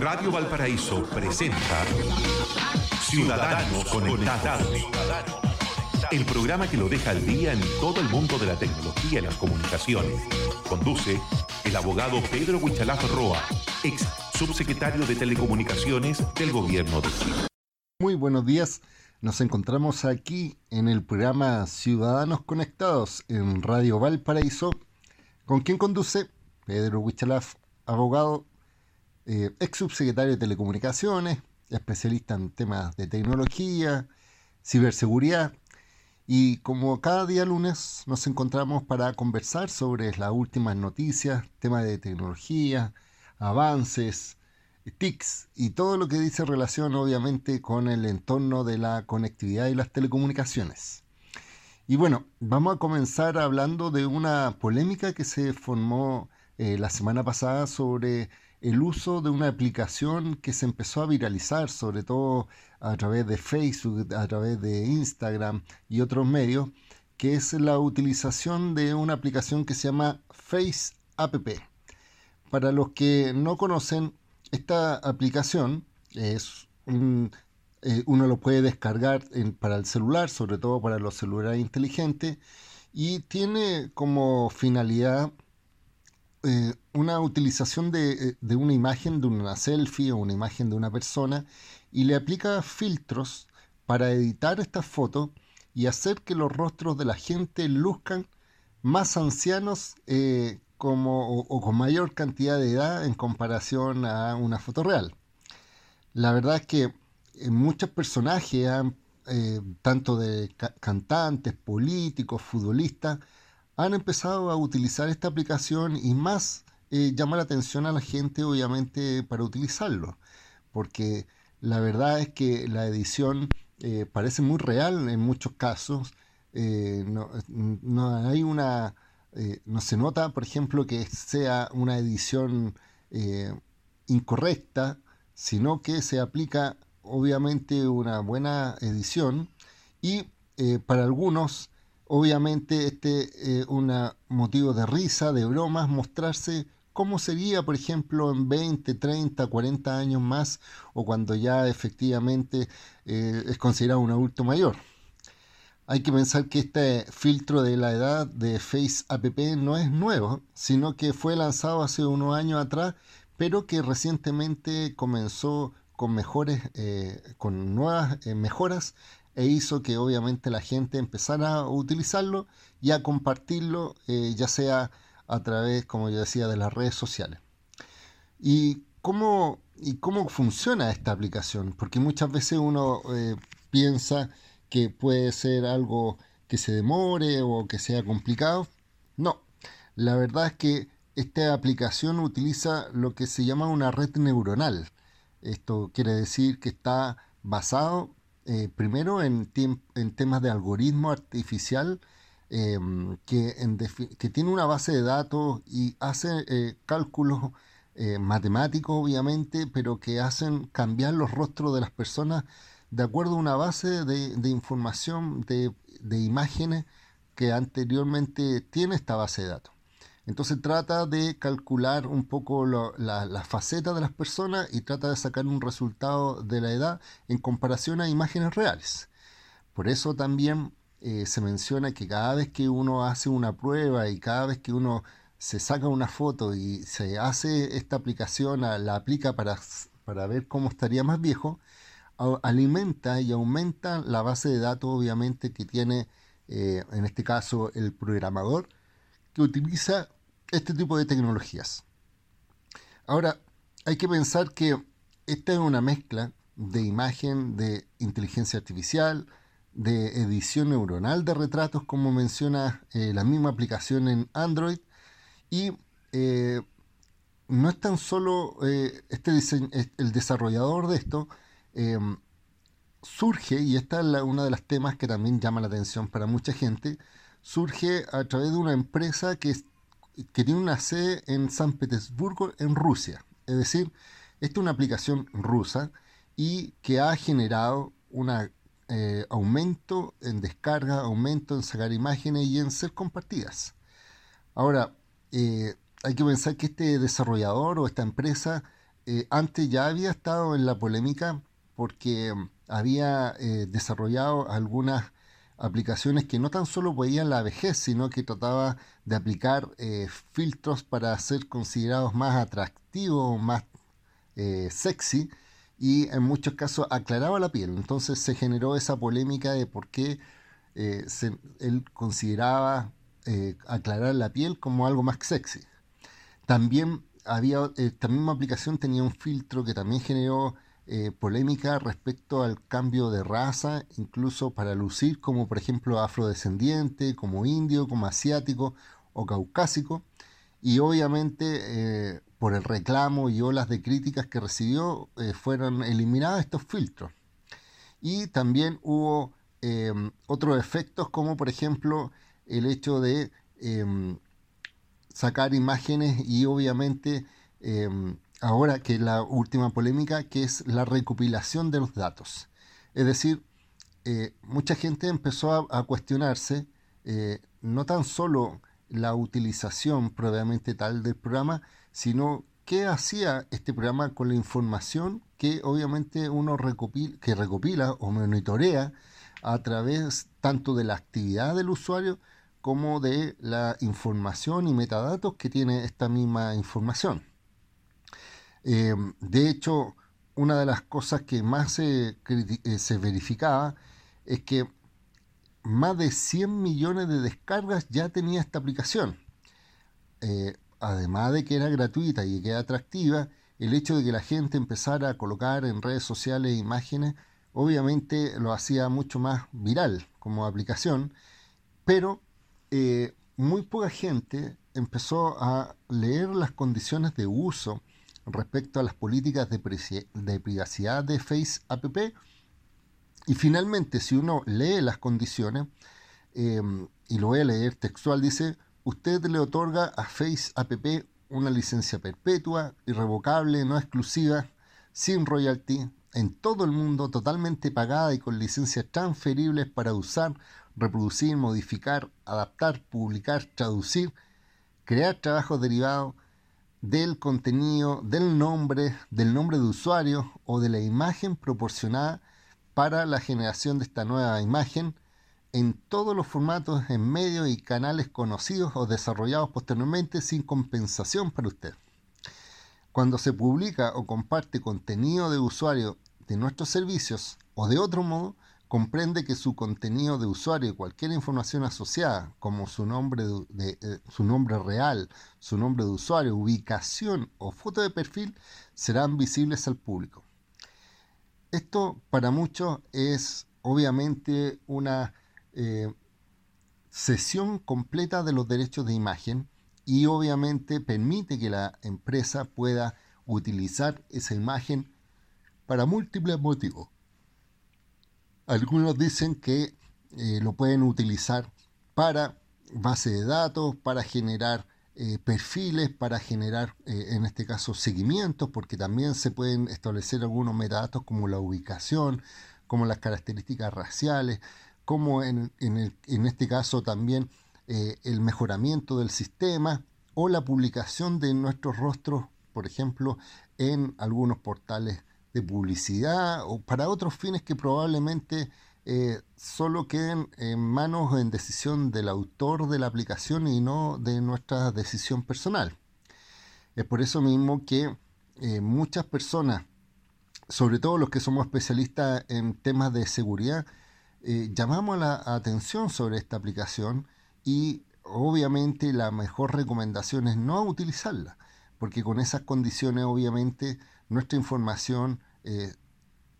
Radio Valparaíso presenta Ciudadanos Conectados. El programa que lo deja al día en todo el mundo de la tecnología y las comunicaciones. Conduce el abogado Pedro Huichalaf Roa, ex subsecretario de Telecomunicaciones del Gobierno de Chile. Muy buenos días. Nos encontramos aquí en el programa Ciudadanos Conectados en Radio Valparaíso, con quien conduce Pedro Huichalaf, abogado, eh, ex subsecretario de Telecomunicaciones, especialista en temas de tecnología, ciberseguridad. Y como cada día lunes nos encontramos para conversar sobre las últimas noticias, temas de tecnología, avances, TICs y todo lo que dice relación obviamente con el entorno de la conectividad y las telecomunicaciones. Y bueno, vamos a comenzar hablando de una polémica que se formó eh, la semana pasada sobre el uso de una aplicación que se empezó a viralizar, sobre todo a través de Facebook, a través de Instagram y otros medios, que es la utilización de una aplicación que se llama Face App. Para los que no conocen, esta aplicación es eh, uno lo puede descargar para el celular, sobre todo para los celulares inteligentes, y tiene como finalidad eh, una utilización eh, de, una imagen de una selfie o una imagen de una persona y le aplica filtros para editar esta foto y hacer que los rostros de la gente luzcan más ancianos eh, como, o, con mayor cantidad de edad en comparación a una foto real. La verdad es que muchos personajes, tanto de cantantes, políticos, futbolistas, han empezado a utilizar esta aplicación y más eh, llama la atención a la gente obviamente para utilizarlo, porque la verdad es que la edición eh, parece muy real en muchos casos, eh, no, hay una, no se nota por ejemplo que sea una edición incorrecta, sino que se aplica obviamente una buena edición y para algunos Obviamente este es un motivo de risa, de bromas, mostrarse cómo sería, por ejemplo, en 20, 30, 40 años más o cuando ya efectivamente eh, es considerado un adulto mayor. Hay que pensar que este filtro de la edad de Face App no es nuevo, sino que fue lanzado hace unos años atrás, pero que recientemente comenzó con mejores, eh, con nuevas eh, mejoras e hizo que obviamente la gente empezara a utilizarlo y a compartirlo, eh, ya sea a través, como yo decía, de las redes sociales. ¿Y cómo, y cómo funciona esta aplicación? Porque muchas veces uno eh, piensa que puede ser algo que se demore o que sea complicado. No, la verdad es que esta aplicación utiliza lo que se llama una red neuronal. Esto quiere decir que está basado eh, primero en, temas de algoritmo artificial em, que, que, tiene una base de datos y hace eh, cálculos eh, matemáticos obviamente, pero que hacen cambiar los rostros de las personas de acuerdo a una base de, información, de, de imágenes que anteriormente tiene esta base de datos. Entonces trata de calcular un poco las la, facetas de las personas y trata de sacar un resultado de la edad en comparación a imágenes reales. Por eso también eh, se menciona que cada vez que uno hace una prueba y cada vez que uno se saca una foto y se hace esta aplicación, la aplica para, para ver cómo estaría más viejo, alimenta y aumenta la base de datos obviamente que tiene eh, en este caso el programador que utiliza este tipo de tecnologías. Ahora, hay que pensar que esta es una mezcla de imagen, de inteligencia artificial, de edición neuronal de retratos, como menciona eh, la misma aplicación en Android, y eh, no es tan solo eh, este el desarrollador de esto, surge, y esta es una de las temas que también llama la atención para mucha gente, surge a través de una empresa que, que tiene una sede en San Petersburgo, en Rusia. Es decir, esta es una aplicación rusa y que ha generado un eh, aumento en descarga, aumento en sacar imágenes y en ser compartidas. Ahora, eh, hay que pensar que este desarrollador o esta empresa eh, antes ya había estado en la polémica porque había desarrollado algunas aplicaciones que no tan solo podían la vejez, sino que trataba de aplicar eh, filtros para ser considerados más atractivos, más sexy y en muchos casos aclaraba la piel. Entonces se generó esa polémica de por qué él consideraba aclarar la piel como algo más sexy. También había, esta misma aplicación tenía un filtro que también generó eh, polémica respecto al cambio de raza, incluso para lucir como por ejemplo afrodescendiente, como indio, como asiático o caucásico. Y obviamente eh, por el reclamo y olas de críticas que recibió eh, fueron eliminados estos filtros. Y también hubo em, otros efectos como por ejemplo el hecho de em, sacar imágenes y obviamente em, ahora que la última polémica, que es la recopilación de los datos. Es decir, eh, mucha gente empezó a, cuestionarse eh, no tan solo la utilización previamente tal del programa, sino qué hacía este programa con la información que obviamente uno recopila, que recopila o monitorea a través tanto de la actividad del usuario como de la información y metadatos que tiene esta misma información. Eh, de hecho, una de las cosas que más se, eh, verificaba es que más de 100 millones de descargas ya tenía esta aplicación. Eh, además de que era gratuita y que era atractiva, el hecho de que la gente empezara a colocar en redes sociales imágenes, obviamente lo hacía mucho más viral como aplicación, pero eh, muy poca gente empezó a leer las condiciones de uso respecto a las políticas de, privacidad de Face App. Y finalmente, si uno lee las condiciones, em, y lo voy a leer textual, dice, usted le otorga a Face App una licencia perpetua, irrevocable, no exclusiva, sin royalty, en todo el mundo, totalmente pagada y con licencias transferibles para usar reproducir, modificar, adaptar, publicar, traducir, crear trabajos derivados del contenido, del nombre, del nombre de usuario o de la imagen proporcionada para la generación de esta nueva imagen en todos los formatos en medios y canales conocidos o desarrollados posteriormente sin compensación para usted. Cuando se publica o comparte contenido de usuario de nuestros servicios o de otro modo, comprende que su contenido de usuario y cualquier información asociada, como su nombre, de, eh, su nombre real, su nombre de usuario, ubicación o foto de perfil, serán visibles al público. Esto para muchos es obviamente una eh, sesión completa de los derechos de imagen y obviamente permite que la empresa pueda utilizar esa imagen para múltiples motivos. Algunos dicen que eh, lo pueden utilizar para base de datos, para generar eh, perfiles, para generar, eh, en este caso, seguimientos, porque también se pueden establecer algunos metadatos como la ubicación, como las características raciales, como en, en este caso también el mejoramiento del sistema o la publicación de nuestros rostros, por ejemplo, en algunos portales de publicidad o para otros fines que probablemente eh, solo queden en manos o en decisión del autor de la aplicación y no de nuestra decisión personal. Es por eso mismo que eh, muchas personas, sobre todo los que somos especialistas en temas de seguridad, eh, llamamos la atención sobre esta aplicación y obviamente la mejor recomendación es no utilizarla, porque con esas condiciones obviamente nuestra información eh,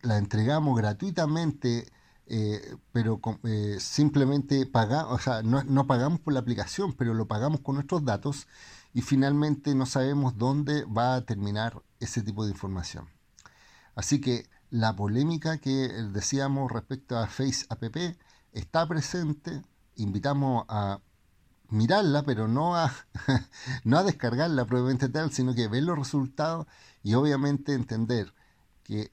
la entregamos gratuitamente, eh, pero eh, simplemente pagamos, o sea, no, no, pagamos por la aplicación, pero lo pagamos con nuestros datos y finalmente no sabemos dónde va a terminar ese tipo de información. Así que la polémica que decíamos respecto a Face App está presente, invitamos a mirarla, pero no a, no a descargarla probablemente tal, sino que ver los resultados y obviamente entender que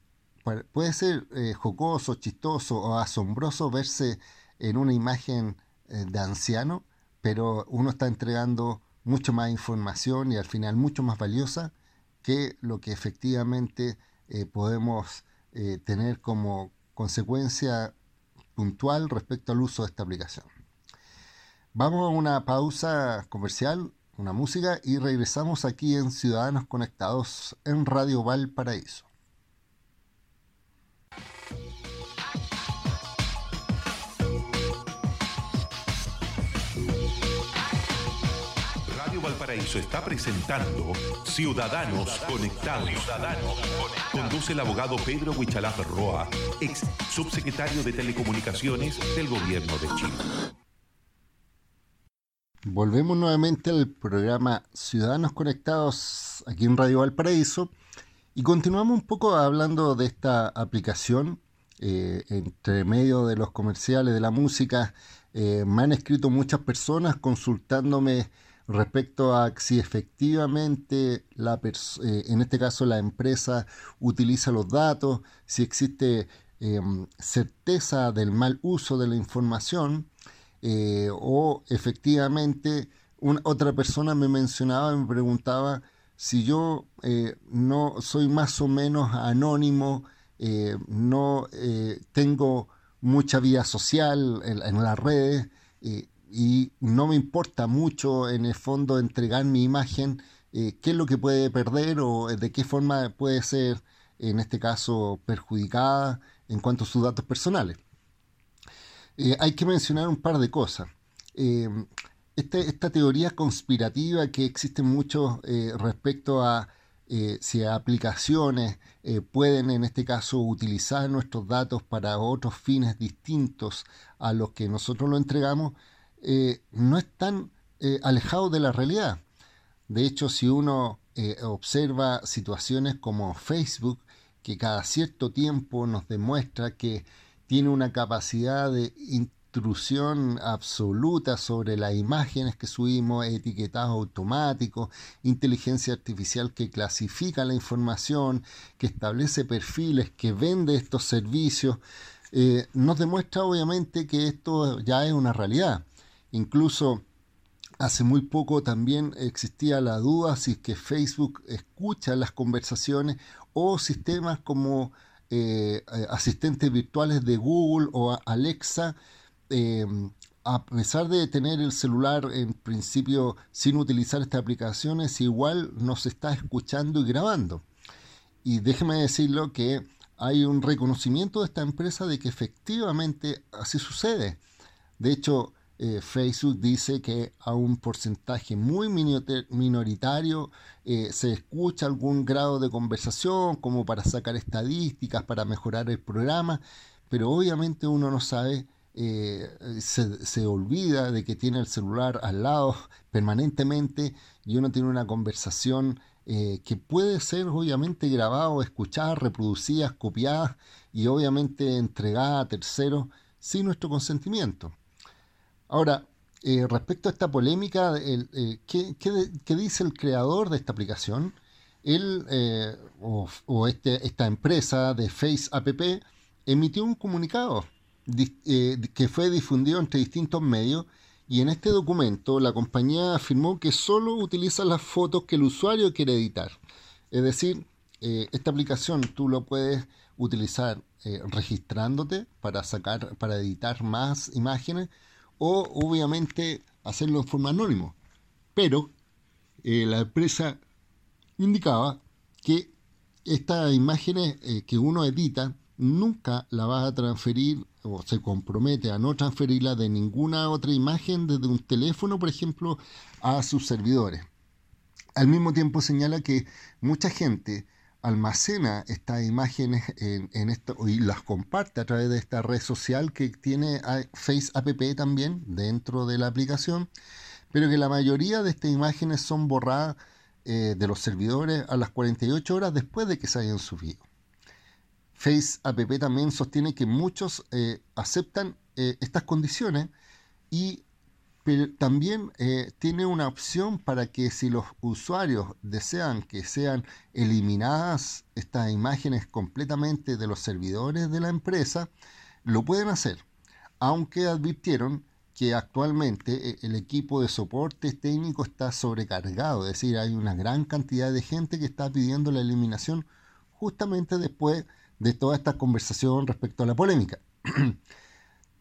puede ser eh, jocoso, chistoso o asombroso verse en una imagen eh, de anciano, pero uno está entregando mucho más información y al final mucho más valiosa que lo que efectivamente eh, podemos tener como consecuencia puntual respecto al uso de esta aplicación. Vamos a una pausa comercial, una música y regresamos aquí en Ciudadanos Conectados en Radio Valparaíso. Valparaíso está presentando Ciudadanos Conectados. Conduce el abogado Pedro Huichalaf Roa, ex subsecretario de Telecomunicaciones del Gobierno de Chile. Volvemos nuevamente al programa Ciudadanos Conectados aquí en Radio Valparaíso y continuamos un poco hablando de esta aplicación eh, entre medio de los comerciales de la música. Eh, me han escrito muchas personas consultándome respecto a si efectivamente la eh, en este caso la empresa utiliza los datos, si existe em, certeza del mal uso de la información eh, o efectivamente otra persona me mencionaba, me preguntaba si yo eh, no soy más o menos anónimo, no tengo mucha vida social en, en las redes, y no me importa mucho en el fondo entregar mi imagen, eh, qué es lo que puede perder o de qué forma puede ser, en este caso, perjudicada en cuanto a sus datos personales. Eh, hay que mencionar un par de cosas. Eh, este, esta teoría conspirativa que existe mucho respecto a si aplicaciones pueden en este caso utilizar nuestros datos para otros fines distintos a los que nosotros lo entregamos, eh, no es tan eh, alejado de la realidad. De hecho, si uno eh, observa situaciones como Facebook, que cada cierto tiempo nos demuestra que tiene una capacidad de intrusión absoluta sobre las imágenes que subimos, etiquetado automático, inteligencia artificial que clasifica la información, que establece perfiles, que vende estos servicios, nos demuestra obviamente que esto ya es una realidad. Incluso hace muy poco también existía la duda si es que Facebook escucha las conversaciones o sistemas como eh, eh, asistentes virtuales de Google o Alexa, em, a pesar de tener el celular en principio sin utilizar estas aplicaciones, igual nos está escuchando y grabando. Y déjeme decirlo que hay un reconocimiento de esta empresa de que efectivamente así sucede. De hecho, eh, Facebook dice que a un porcentaje muy minoritario eh, se escucha algún grado de conversación como para sacar estadísticas, para mejorar el programa, pero obviamente uno no sabe, eh, se, se, olvida de que tiene el celular al lado permanentemente y uno tiene una conversación que puede ser obviamente grabada, escuchada, reproducida, copiada y obviamente entregada a terceros sin nuestro consentimiento. Ahora, eh, respecto a esta polémica, eh, ¿qué, dice el creador de esta aplicación? Él eh, o, este, esta empresa de Face App emitió un comunicado que fue difundido entre distintos medios y en este documento la compañía afirmó que solo utiliza las fotos que el usuario quiere editar. Es decir, esta aplicación tú lo puedes utilizar registrándote para sacar, para editar más imágenes o obviamente hacerlo en forma anónimo. Pero eh, la empresa indicaba que estas imágenes eh, que uno edita nunca la va a transferir o se compromete a no transferirla de ninguna otra imagen desde un teléfono, por ejemplo, a sus servidores. Al mismo tiempo señala que mucha gente almacena estas imágenes en, esto y las comparte a través de esta red social que tiene Face App también dentro de la aplicación, pero que la mayoría de estas imágenes son borradas eh, de los servidores a las 48 horas después de que se hayan subido. Face App también sostiene que muchos eh, aceptan eh, estas condiciones y pero también eh, tiene una opción para que si los usuarios desean que sean eliminadas estas imágenes completamente de los servidores de la empresa, lo pueden hacer, aunque advirtieron que actualmente eh, el equipo de soporte técnico está sobrecargado, es decir, hay una gran cantidad de gente que está pidiendo la eliminación justamente después de toda esta conversación respecto a la polémica.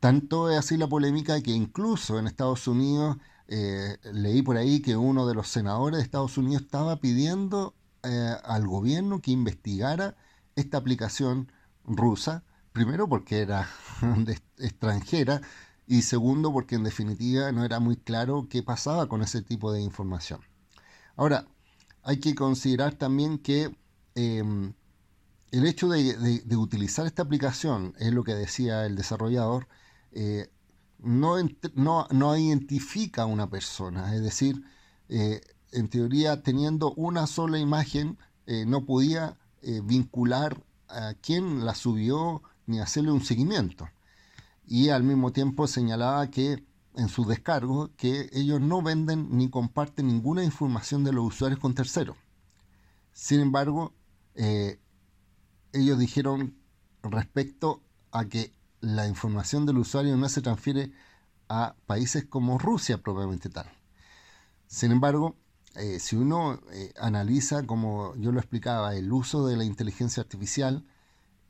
Tanto es así la polémica que incluso en Estados Unidos eh, leí por ahí que uno de los senadores de Estados Unidos estaba pidiendo eh, al gobierno que investigara esta aplicación rusa, primero porque era extranjera y segundo porque en definitiva no era muy claro qué pasaba con ese tipo de información. Ahora, hay que considerar también que em, el hecho de, utilizar esta aplicación, es lo que decía el desarrollador, eh, no, no, identifica a una persona, es decir, eh, en teoría teniendo una sola imagen eh, no podía vincular a quién la subió ni hacerle un seguimiento. Y al mismo tiempo señalaba que en su descargo que ellos no venden ni comparten ninguna información de los usuarios con terceros. Sin embargo, ellos dijeron respecto a que la información del usuario no se transfiere a países como Rusia propiamente tal. Sin embargo, eh, si uno eh, analiza, como yo lo explicaba, el uso de la inteligencia artificial,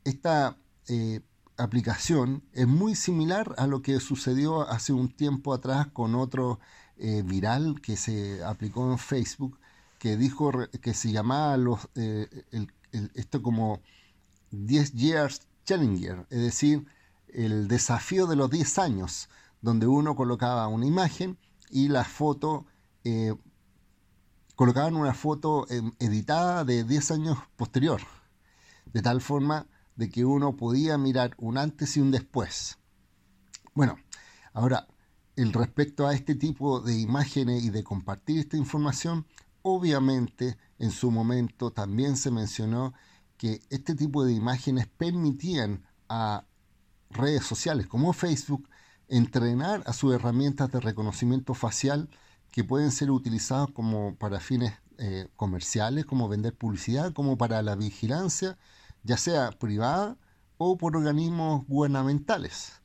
esta eh, aplicación es muy similar a lo que sucedió hace un tiempo atrás con otro viral que se aplicó en Facebook, que dijo que se llamaba esto como 10 Years Challenger, es decir, el desafío de los 10 años, donde uno colocaba una imagen y la foto, eh, colocaban una foto em, editada de 10 años posterior, de tal forma de que uno podía mirar un antes y un después. Bueno, ahora, el respecto a este tipo de imágenes y de compartir esta información, obviamente en su momento también se mencionó que este tipo de imágenes permitían a redes sociales como Facebook entrenar a sus herramientas de reconocimiento facial que pueden ser utilizadas como para fines eh, comerciales, como vender publicidad, como para la vigilancia, ya sea privada o por organismos gubernamentales.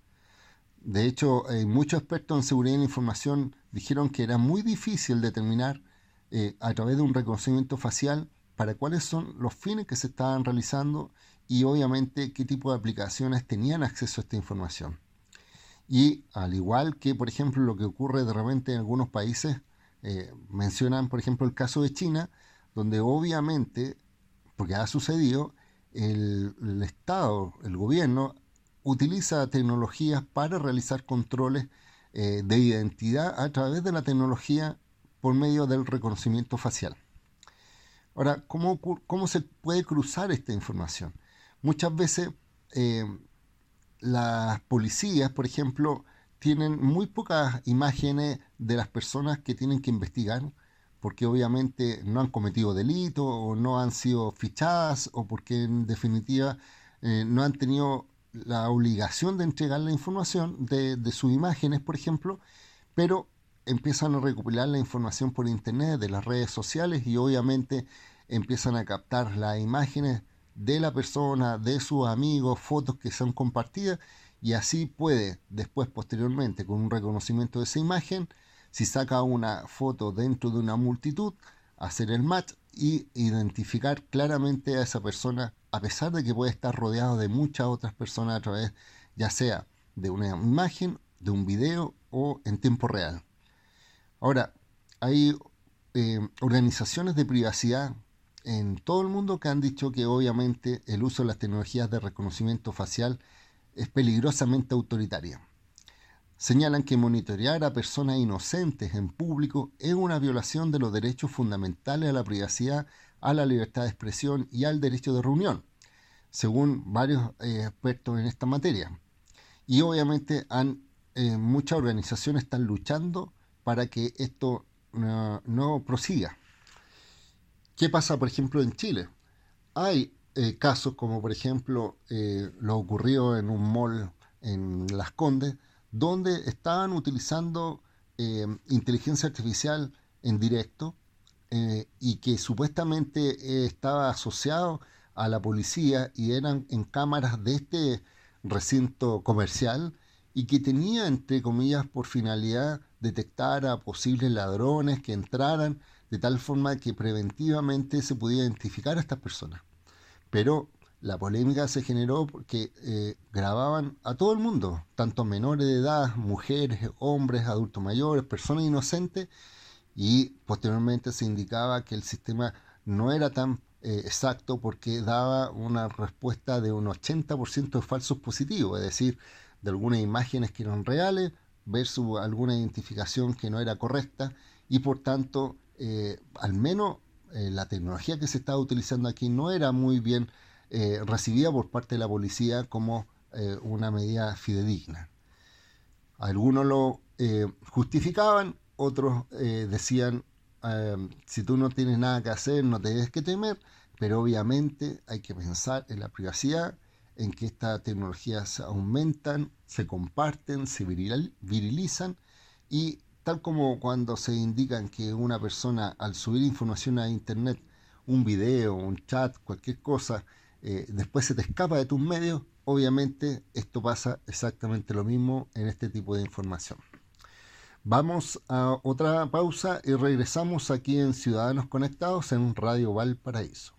De hecho, eh, muchos expertos en seguridad de la información dijeron que era muy difícil determinar eh, a través de un reconocimiento facial para cuáles son los fines que se estaban realizando y obviamente qué tipo de aplicaciones tenían acceso a esta información. Y al igual que, por ejemplo, lo que ocurre de repente en algunos países, eh, mencionan, por ejemplo, el caso de China, donde obviamente, porque ha sucedido, el, Estado, el gobierno, utiliza tecnologías para realizar controles eh, de identidad a través de la tecnología por medio del reconocimiento facial. Ahora, ¿cómo, se puede cruzar esta información? Muchas veces eh, las policías, por ejemplo, tienen muy pocas imágenes de las personas que tienen que investigar, porque obviamente no han cometido delito o no han sido fichadas o porque en definitiva eh, no han tenido la obligación de entregar la información de, de sus imágenes, por ejemplo, pero empiezan a recopilar la información por internet, de las redes sociales y obviamente empiezan a captar las imágenes de la persona, de sus amigos, fotos que son compartidas y así puede después posteriormente con un reconocimiento de esa imagen, si saca una foto dentro de una multitud, hacer el match y identificar claramente a esa persona a pesar de que puede estar rodeado de muchas otras personas a través ya sea de una imagen, de un video o en tiempo real. Ahora, hay eh, organizaciones de privacidad en todo el mundo que han dicho que obviamente el uso de las tecnologías de reconocimiento facial es peligrosamente autoritaria. Señalan que monitorear a personas inocentes en público es una violación de los derechos fundamentales a la privacidad, a la libertad de expresión y al derecho de reunión, según varios eh, expertos en esta materia. Y obviamente han, eh, muchas organizaciones están luchando para que esto no, prosiga. ¿Qué pasa, por ejemplo, en Chile? Hay eh, casos como, por ejemplo, eh, lo ocurrió en un mall en Las Condes, donde estaban utilizando eh, inteligencia artificial en directo y que supuestamente estaba asociado a la policía y eran en cámaras de este recinto comercial y que tenía, entre comillas, por finalidad detectar a posibles ladrones que entraran de tal forma que preventivamente se pudiera identificar a estas personas. Pero la polémica se generó porque eh, grababan a todo el mundo, tanto menores de edad, mujeres, hombres, adultos mayores, personas inocentes, y posteriormente se indicaba que el sistema no era tan eh, exacto porque daba una respuesta de un 80% de falsos positivos, es decir, de algunas imágenes que eran reales versus alguna identificación que no era correcta y por tanto eh, al menos la tecnología que se estaba utilizando aquí no era muy bien eh, recibida por parte de la policía como eh, una medida fidedigna. Algunos lo eh, justificaban, otros decían, si tú no tienes nada que hacer, no te que temer, pero obviamente hay que pensar en la privacidad, en que estas tecnologías aumentan, se comparten, se virilizan y tal como cuando se indican que una persona al subir información a internet, un video, un chat, cualquier cosa, eh, después se te escapa de tus medios, obviamente esto pasa exactamente lo mismo en este tipo de información. Vamos a otra pausa y regresamos aquí en Ciudadanos Conectados en Radio Valparaíso.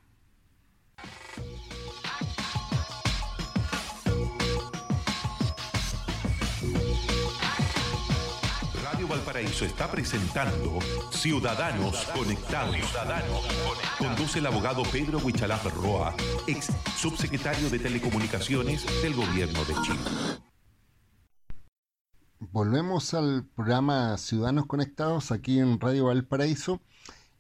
Valparaíso está presentando Ciudadanos Conectados. Conduce el abogado Pedro Huichalaf Roa, ex subsecretario de Telecomunicaciones del Gobierno de Chile. Volvemos al programa Ciudadanos Conectados aquí en Radio Valparaíso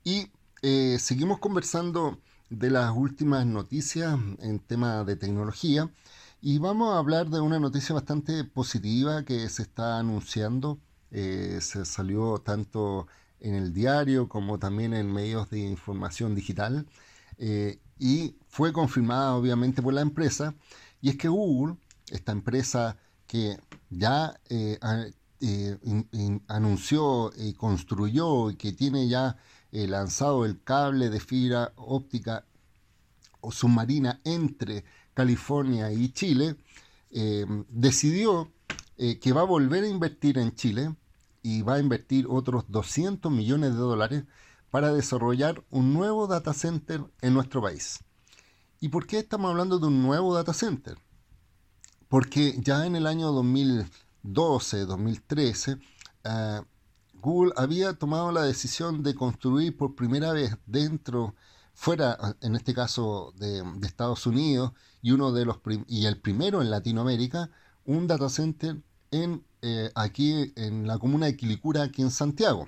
y eh, seguimos conversando de las últimas noticias en tema de tecnología y vamos a hablar de una noticia bastante positiva que se está anunciando eh, se salió tanto en el diario como también en medios de información digital eh, y fue confirmada obviamente por la empresa. Y es que Google, esta empresa que ya eh, anunció y construyó y que tiene ya lanzado el cable de fibra óptica o submarina entre California y Chile, decidió eh, que va a volver a invertir en Chile y va a invertir otros 200 millones de dólares para desarrollar un nuevo data center en nuestro país. ¿Y por qué estamos hablando de un nuevo data center? Porque ya en el año 2012, 2013, eh, Google había tomado la decisión de construir por primera vez dentro, fuera, en este caso de, Estados Unidos, y uno de los y el primero en Latinoamérica, un data center en, eh, aquí en la comuna de Quilicura, aquí en Santiago,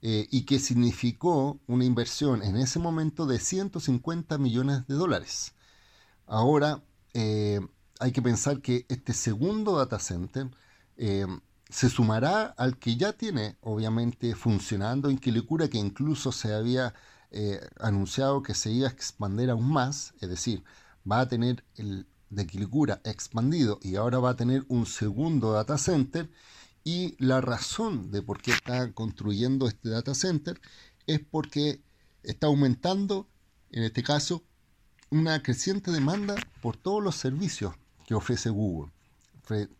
eh, y que significó una inversión en ese momento de 150 millones de dólares. Ahora eh, hay que pensar que este segundo data center se sumará al que ya tiene, obviamente, funcionando en Quilicura, que incluso se había anunciado que se iba a expandir aún más, es decir, va a tener el de Quilicura expandido y ahora va a tener un segundo data center y la razón de por qué está construyendo este data center es porque está aumentando, en este caso, una creciente demanda por todos los servicios que ofrece Google.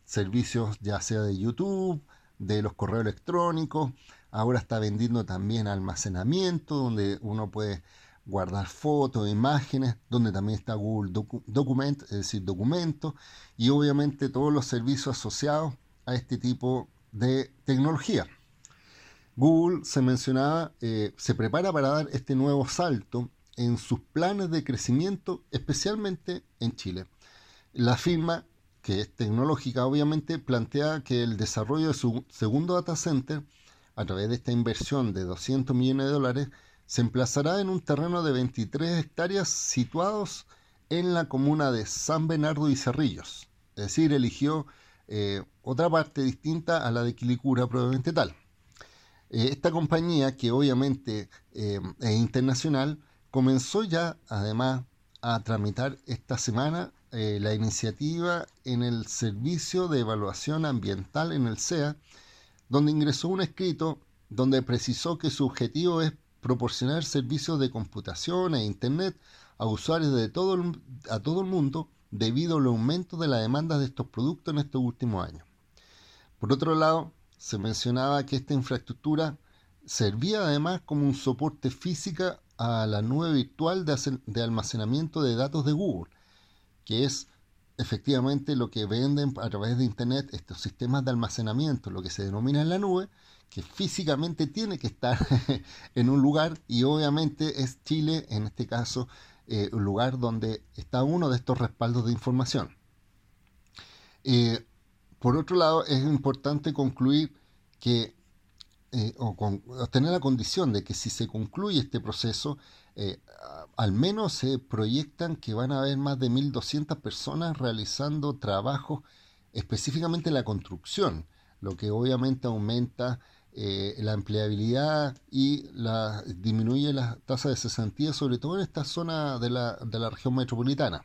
Servicios ya sea de YouTube, de los correos electrónicos, ahora está vendiendo también almacenamiento donde uno puede guardar fotos, imágenes, donde también está Google Document, es decir, documentos, y obviamente todos los servicios asociados a este tipo de tecnología. Google, se mencionaba, eh, se prepara para dar este nuevo salto en sus planes de crecimiento, especialmente en Chile. La firma, que es tecnológica, obviamente plantea que el desarrollo de su segundo data center, a través de esta inversión de 200 millones de dólares, se emplazará en un terreno de 23 hectáreas situados en la comuna de San Bernardo y Cerrillos. Es decir, eligió eh, otra parte distinta a la de Quilicura, probablemente tal. Eh, esta compañía, que obviamente eh, es internacional, comenzó ya además a tramitar esta semana la iniciativa en el Servicio de Evaluación Ambiental en el SEA, donde ingresó un escrito donde precisó que su objetivo es proporcionar servicios de computación e Internet a usuarios de todo a todo el mundo debido al aumento de la demanda de estos productos en estos últimos años. Por otro lado, se mencionaba que esta infraestructura servía además como un soporte física a la nube virtual de, almacenamiento de datos de Google, que es efectivamente lo que venden a través de Internet estos sistemas de almacenamiento, lo que se denomina en la nube, que físicamente tiene que estar en un lugar y obviamente es Chile, en este caso, eh, un lugar donde está uno de estos respaldos de información. Eh, por otro lado, es importante concluir que eh, o, tener la condición de que si se concluye este proceso, eh, al menos se proyectan que van a haber más de 1.200 personas realizando trabajos específicamente en la construcción, lo que obviamente aumenta eh, la empleabilidad y la, disminuye la tasa de cesantía, sobre todo en esta zona de la, de la región metropolitana.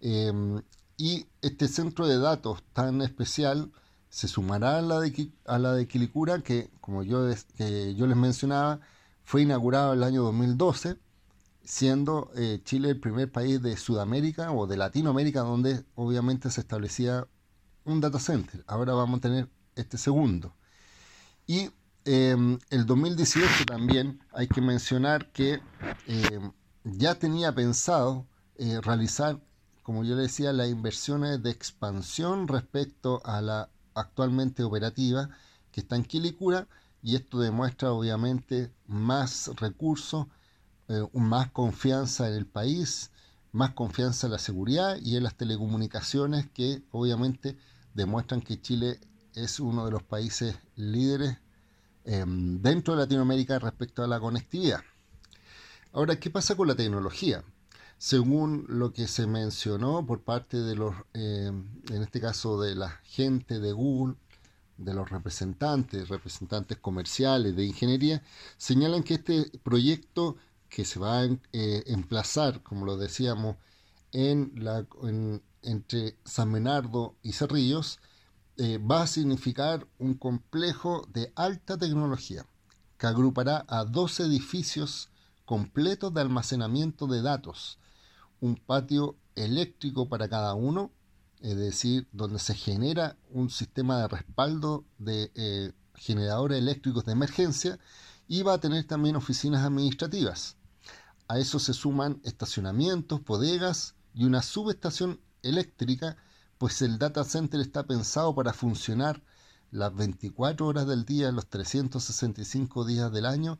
Em, y este centro de datos tan especial se sumará a la de, a la de Quilicura, que como yo, yo les mencionaba, fue inaugurado el año 2012, siendo eh, Chile el primer país de Sudamérica o de Latinoamérica donde obviamente se establecía un data center. Ahora vamos a tener este segundo. Y eh, el 2018 también hay que mencionar que em, ya tenía pensado eh, realizar, como yo le decía, las inversiones de expansión respecto a la actualmente operativa que está en Quilicura y esto demuestra obviamente más recursos, eh, más confianza en el país, más confianza en la seguridad y en las telecomunicaciones que obviamente demuestran que Chile es uno de los países líderes em, dentro de Latinoamérica respecto a la conectividad. Ahora, ¿qué pasa con la tecnología? según lo que se mencionó por parte de los, eh, en este caso de la gente de Google, de los representantes, representantes comerciales de ingeniería, señalan que este proyecto que se va a eh, emplazar, como lo decíamos, en la, entre San Bernardo y Cerrillos, eh, va a significar un complejo de alta tecnología que agrupará a dos edificios completos de almacenamiento de datos un patio eléctrico para cada uno, es decir, donde se genera un sistema de respaldo de eh, generadores eléctricos de emergencia y va a tener también oficinas administrativas. A eso se suman estacionamientos, bodegas y una subestación eléctrica, pues el data center está pensado para funcionar las 24 horas del día, los 365 días del año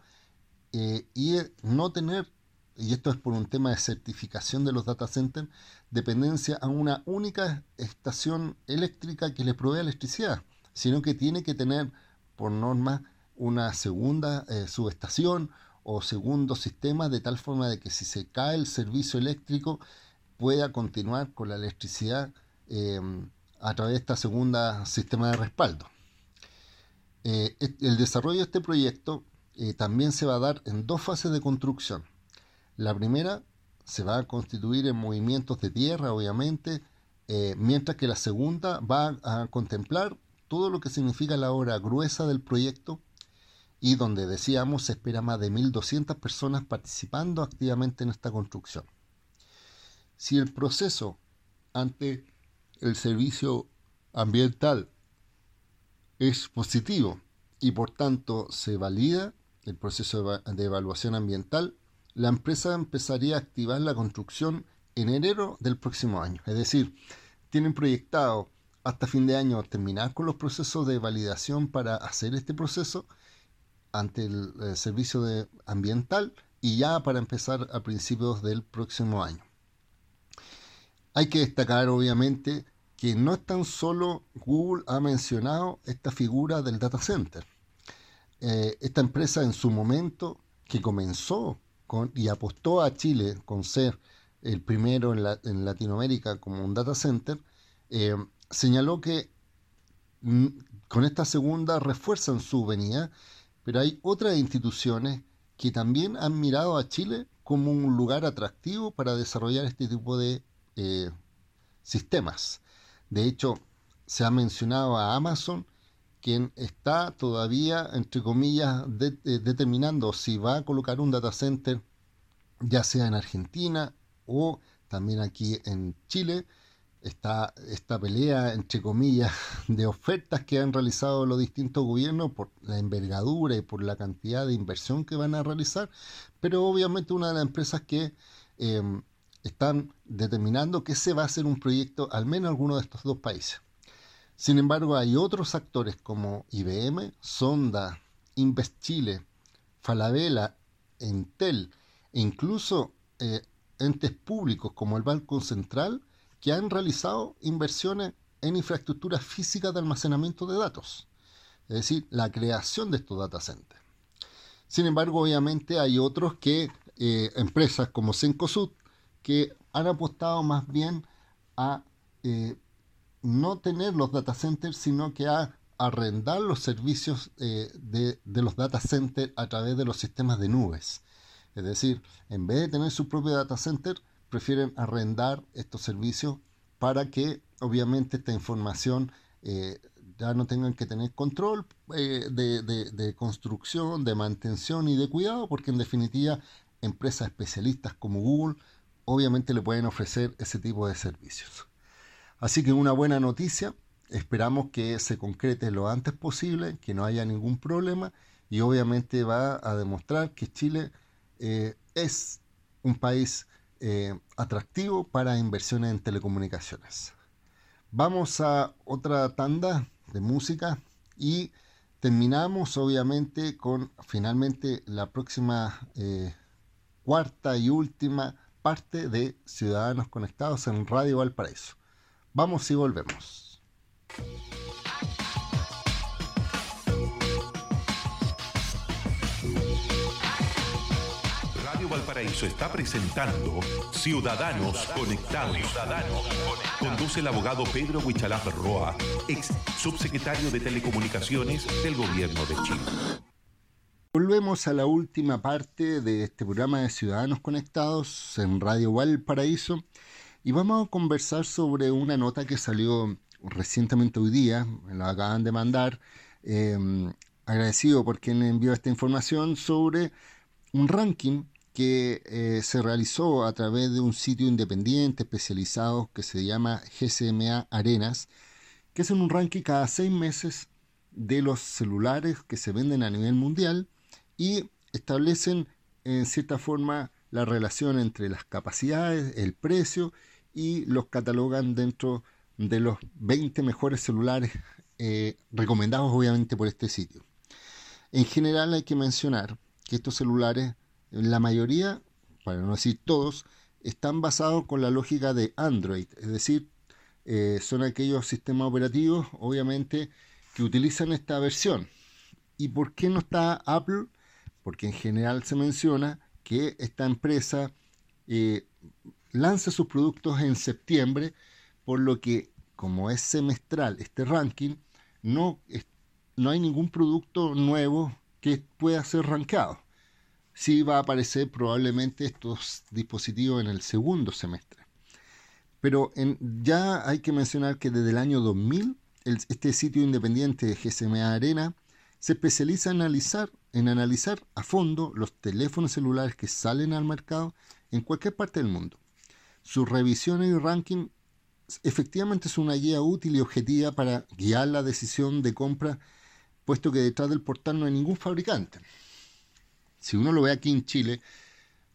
eh, y no tener y esto es por un tema de certificación de los data centers, dependencia a una única estación eléctrica que le provee electricidad, sino que tiene que tener por norma una segunda eh, subestación o segundo sistema de tal forma de que si se cae el servicio eléctrico pueda continuar con la electricidad em, a través de esta segunda sistema de respaldo. Eh, el desarrollo de este proyecto eh, también se va a dar en dos fases de construcción. La primera se va a constituir en movimientos de tierra, obviamente, eh, mientras que la segunda va a contemplar todo lo que significa la obra gruesa del proyecto y donde decíamos se espera más de 1.200 personas participando activamente en esta construcción. Si el proceso ante el servicio ambiental es positivo y por tanto se valida el proceso de evaluación ambiental, la empresa empezaría a activar la construcción en enero del próximo año. Es decir, tienen proyectado hasta fin de año terminar con los procesos de validación para hacer este proceso ante el, servicio de ambiental y ya para empezar a principios del próximo año. Hay que destacar obviamente que no es tan solo Google ha mencionado esta figura del data center. Eh, esta empresa en su momento que comenzó y apostó a Chile con ser el primero en, Latinoamérica como un data center, eh, señaló que mm, con esta segunda refuerzan su venida, pero hay otras instituciones que también han mirado a Chile como un lugar atractivo para desarrollar este tipo de eh, sistemas. De hecho, se ha mencionado a Amazon, quien está todavía, entre comillas, eh, determinando si va a colocar un data center, ya sea en Argentina o también aquí en Chile, está esta pelea, entre comillas, de ofertas que han realizado los distintos gobiernos por la envergadura y por la cantidad de inversión que van a realizar, pero obviamente una de las empresas que em, están determinando que se va a hacer un proyecto al menos en alguno de estos dos países. Sin embargo, hay otros actores como IBM, Sonda, Invest Chile, Falabella, Entel e incluso eh, entes públicos como el Banco Central que han realizado inversiones en infraestructuras físicas de almacenamiento de datos, es decir, la creación de estos data centers. Sin embargo, obviamente hay otros que, eh, empresas como Cencosud, que han apostado más bien a eh, no tener los data centers, sino que a arrendar los servicios eh, de, los data centers a través de los sistemas de nubes. Es decir, en vez de tener su propio data center, prefieren arrendar estos servicios para que obviamente esta información eh, ya no tengan que tener control de, construcción, de mantención y de cuidado, porque en definitiva empresas especialistas como Google obviamente le pueden ofrecer ese tipo de servicios. Así que una buena noticia, esperamos que se concrete lo antes posible, que no haya ningún problema y obviamente va a demostrar que Chile eh, es un país eh, atractivo para inversiones en telecomunicaciones. Vamos a otra tanda de música y terminamos obviamente con finalmente la próxima eh, cuarta y última parte de Ciudadanos Conectados en Radio Valparaíso. Vamos y volvemos. Valparaíso está presentando Ciudadanos Conectados. Conduce el abogado Pedro Huichalaf Roa, ex subsecretario de Telecomunicaciones del Gobierno de Chile. Volvemos a la última parte de este programa de Ciudadanos Conectados en Radio Valparaíso y vamos a conversar sobre una nota que salió recientemente hoy día, me la acaban de mandar, eh, agradecido por quien envió esta información sobre un ranking que eh, se realizó a través de un sitio independiente especializado que se llama GCMA Arenas, que es un ranking cada seis meses de los celulares que se venden a nivel mundial y establecen en cierta forma la relación entre las capacidades, el precio y los catalogan dentro de los 20 mejores celulares eh, recomendados obviamente por este sitio. En general hay que mencionar que estos celulares la mayoría, para no decir todos, están basados con la lógica de Android, es decir, eh, son aquellos sistemas operativos, obviamente, que utilizan esta versión. ¿Y por qué no está Apple? Porque en general se menciona que esta empresa eh, lanza sus productos en septiembre, por lo que como es semestral este ranking, no, no hay ningún producto nuevo que pueda ser rankeado sí va a aparecer probablemente estos dispositivos en el segundo semestre. Pero ya hay que mencionar que desde el año 2000, este sitio independiente de GSMA Arena se especializa en analizar, en analizar a fondo los teléfonos celulares que salen al mercado en cualquier parte del mundo. Su revisión y ranking efectivamente es una guía útil y objetiva para guiar la decisión de compra, puesto que detrás del portal no hay ningún fabricante si uno lo ve aquí en Chile,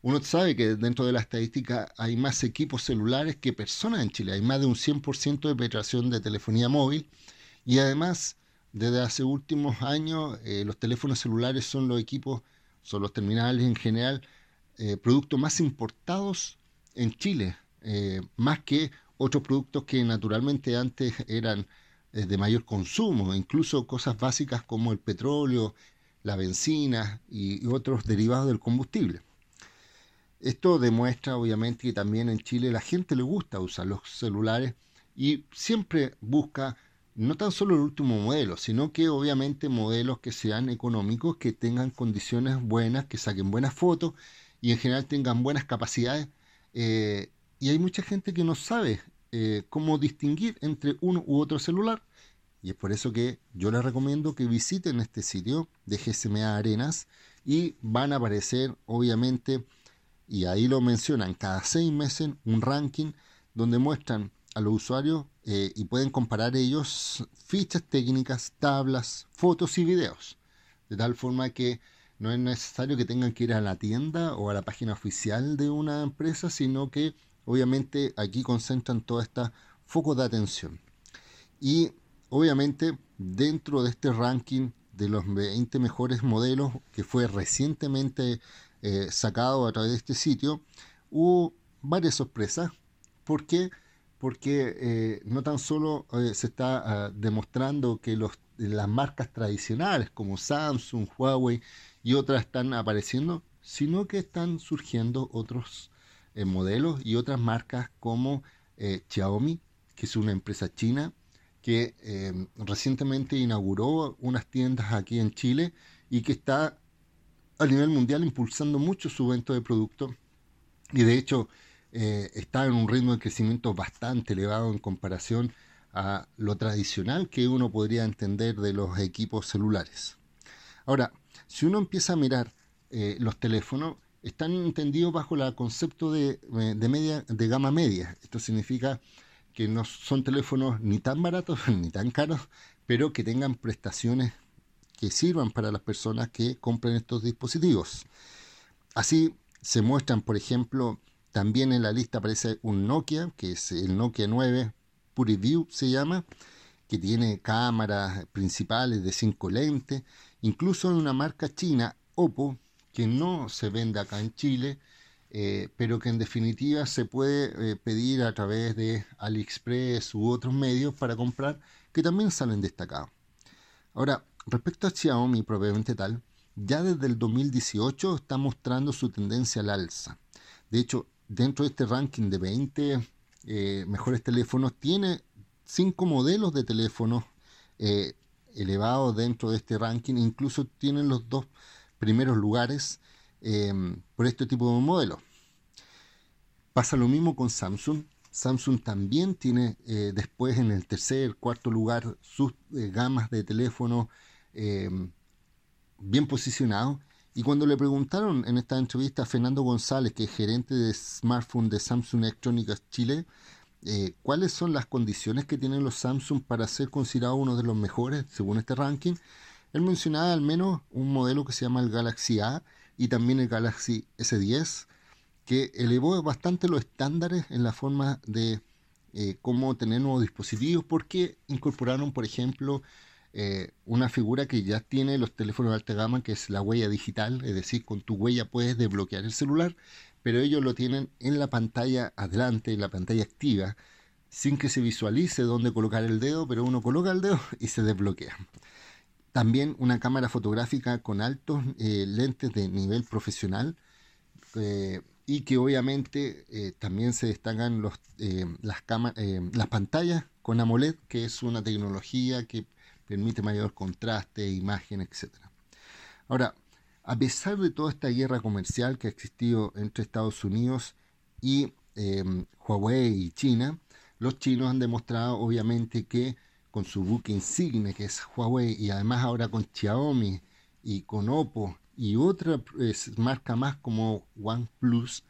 uno sabe que dentro de la estadística hay más equipos celulares que personas en Chile. Hay más de un 100% de penetración de telefonía móvil y además, desde hace últimos años, eh, los teléfonos celulares son los equipos, son los terminales en general, eh, productos más importados en Chile, eh, más que otros productos que naturalmente antes eran de mayor consumo, incluso cosas básicas como el petróleo, la benzina y, otros derivados del combustible. Esto demuestra obviamente que también en Chile la gente le gusta usar los celulares y siempre busca no tan solo el último modelo, sino que obviamente modelos que sean económicos, que tengan condiciones buenas, que saquen buenas fotos y en general tengan buenas capacidades. Eh, y hay mucha gente que no sabe eh, cómo distinguir entre uno u otro celular y es por eso que yo les recomiendo que visiten este sitio de GSMA Arenas y van a aparecer, obviamente, y ahí lo mencionan, cada seis meses un ranking donde muestran a los usuarios eh, y pueden comparar ellos fichas técnicas, tablas, fotos y videos. De tal forma que no es necesario que tengan que ir a la tienda o a la página oficial de una empresa, sino que obviamente aquí concentran toda esta foco de atención. Y obviamente dentro de este ranking de los 20 mejores modelos que fue recientemente eh, sacado a través de este sitio, hubo varias sorpresas. ¿Por qué? Porque eh, no tan solo eh, se está ah, demostrando que los, las marcas tradicionales como Samsung, Huawei y otras están apareciendo, sino que están surgiendo otros modelos y otras marcas como Xiaomi, que es una empresa china, que em, recientemente inauguró unas tiendas aquí en Chile y que está a nivel mundial impulsando mucho su venta de productos. Y de hecho eh, está en un ritmo de crecimiento bastante elevado en comparación a lo tradicional que uno podría entender de los equipos celulares. Ahora, si uno empieza a mirar eh, los teléfonos, están entendidos bajo el concepto de, eh, de, media, de gama media. Esto significa que no son teléfonos ni tan baratos ni tan caros, pero que tengan prestaciones que sirvan para las personas que compren estos dispositivos. Así se muestran, por ejemplo, también en la lista aparece un Nokia, que es el Nokia 9 PuriView se llama, que tiene cámaras principales de 5 lentes, incluso en una marca china, Oppo, que no se vende acá en Chile, eh, pero que en definitiva se puede eh, pedir a través de AliExpress u otros medios para comprar que también salen destacados. Ahora, respecto a Xiaomi propiamente tal, ya desde el 2018 está mostrando su tendencia al alza. De hecho, dentro de este ranking de 20 eh, mejores teléfonos, tiene 5 modelos de teléfonos elevados dentro de este ranking, incluso tienen los dos primeros lugares Em, por este tipo de modelo. Pasa lo mismo con Samsung. Samsung también tiene eh, después en el tercer, cuarto lugar sus eh, gamas de teléfono em, bien posicionados. Y cuando le preguntaron en esta entrevista a Fernando González, que es gerente de smartphone de Samsung Electronics Chile, eh, cuáles son las condiciones que tienen los Samsung para ser considerado uno de los mejores según este ranking, él mencionaba al menos un modelo que se llama el Galaxy A, y también el Galaxy S10, que elevó bastante los estándares en la forma de eh, cómo tener nuevos dispositivos, porque incorporaron, por ejemplo, eh, una figura que ya tiene los teléfonos de alta gama, que es la huella digital, es decir, con tu huella puedes desbloquear el celular, pero ellos lo tienen en la pantalla adelante, en la pantalla activa, sin que se visualice dónde colocar el dedo, pero uno coloca el dedo y se desbloquea. También una cámara fotográfica con altos eh, lentes de nivel profesional eh, y que obviamente también se destacan las, las pantallas con AMOLED, que es una tecnología que permite mayor contraste, imagen, etc. Ahora, a pesar de toda esta guerra comercial que ha existido entre Estados Unidos y Huawei y China, los chinos han demostrado obviamente que con su buque insigne que es Huawei y además ahora con Xiaomi y con Oppo y otra marca más como OnePlus,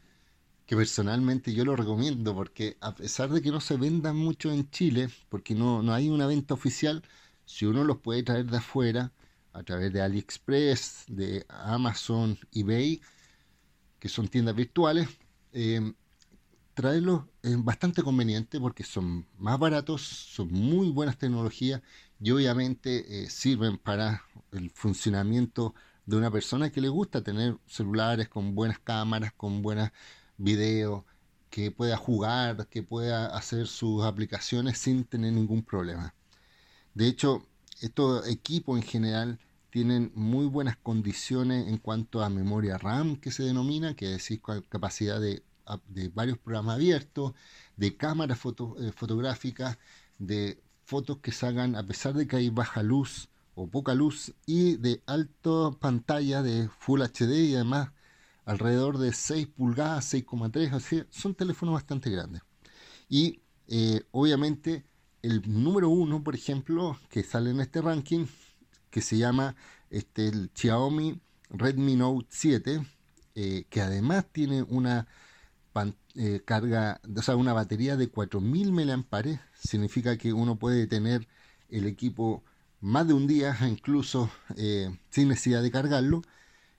que personalmente yo lo recomiendo porque a pesar de que no se vendan mucho en Chile, porque no, no hay una venta oficial, si uno los puede traer de afuera, a través de AliExpress, de Amazon, eBay, que son tiendas virtuales, eh, traerlos es bastante conveniente porque son más baratos, son muy buenas tecnologías y obviamente eh, sirven para el funcionamiento de una persona que le gusta tener celulares con buenas cámaras, con buenos videos, que pueda jugar, que pueda hacer sus aplicaciones sin tener ningún problema. De hecho, estos equipos en general tienen muy buenas condiciones en cuanto a memoria RAM que se denomina, que es decir, capacidad de varios programas abiertos, de cámaras eh, fotográficas, de fotos que salgan a pesar de que hay baja luz o poca luz y de alta pantalla de Full HD y además alrededor de 6 pulgadas, 6,3, son teléfonos bastante grandes. Y eh, obviamente el número uno, por ejemplo, que sale en este ranking, que se llama este, el Xiaomi Redmi Note 7, eh, que además tiene una eh, carga, o sea, una batería de 4000 mAh, significa que uno puede tener el equipo más de un día, incluso eh, sin necesidad de cargarlo.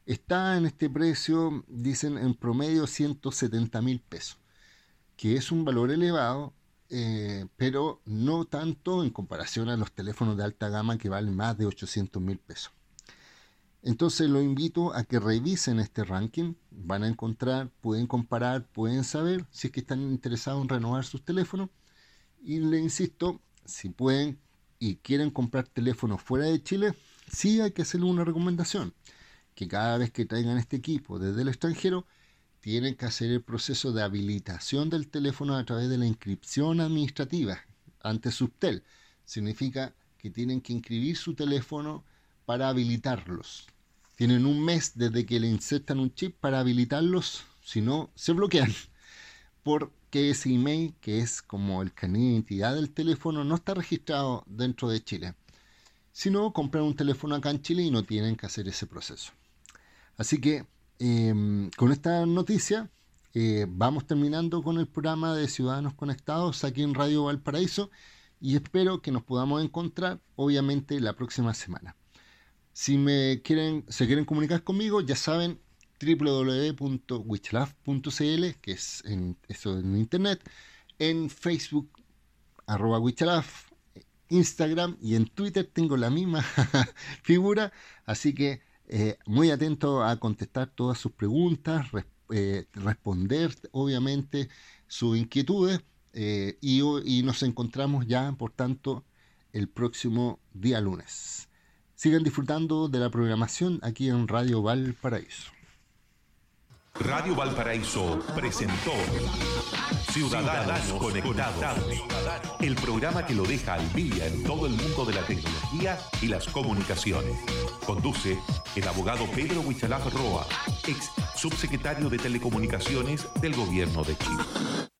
Está en este precio, dicen en promedio 170 mil pesos, que es un valor elevado, eh, pero no tanto en comparación a los teléfonos de alta gama que valen más de 800 mil pesos. Entonces lo invito a que revisen este ranking, van a encontrar, pueden comparar, pueden saber si es que están interesados en renovar sus teléfonos. Y le insisto, si pueden y quieren comprar teléfonos fuera de Chile, sí hay que hacerle una recomendación, que cada vez que traigan este equipo desde el extranjero, tienen que hacer el proceso de habilitación del teléfono a través de la inscripción administrativa ante Subtel. Significa que tienen que inscribir su teléfono para habilitarlos. Tienen un mes desde que le insertan un chip para habilitarlos, si no, se bloquean. Porque ese email, que es como el carnet de identidad del teléfono, no está registrado dentro de Chile. Si no, compran un teléfono acá en Chile y no tienen que hacer ese proceso. Así que em, con esta noticia eh, vamos terminando con el programa de Ciudadanos Conectados aquí en Radio Valparaíso y espero que nos podamos encontrar obviamente la próxima semana. Si me quieren, se quieren comunicar conmigo, ya saben www.wichalaf.cl, que es en, eso en internet, en Facebook, arroba Wichalaf, Instagram y en Twitter tengo la misma figura, así que eh, muy atento a contestar todas sus preguntas, eh, responder obviamente sus inquietudes eh, y, y nos encontramos ya, por tanto, el próximo día lunes. Sigan disfrutando de la programación aquí en Radio Valparaíso. Radio Valparaíso presentó Ciudadanos, Conectados, el programa que lo deja al día en todo el mundo de la tecnología y las comunicaciones. Conduce el abogado Pedro Huichalaf Roa, ex subsecretario de Telecomunicaciones del Gobierno de Chile.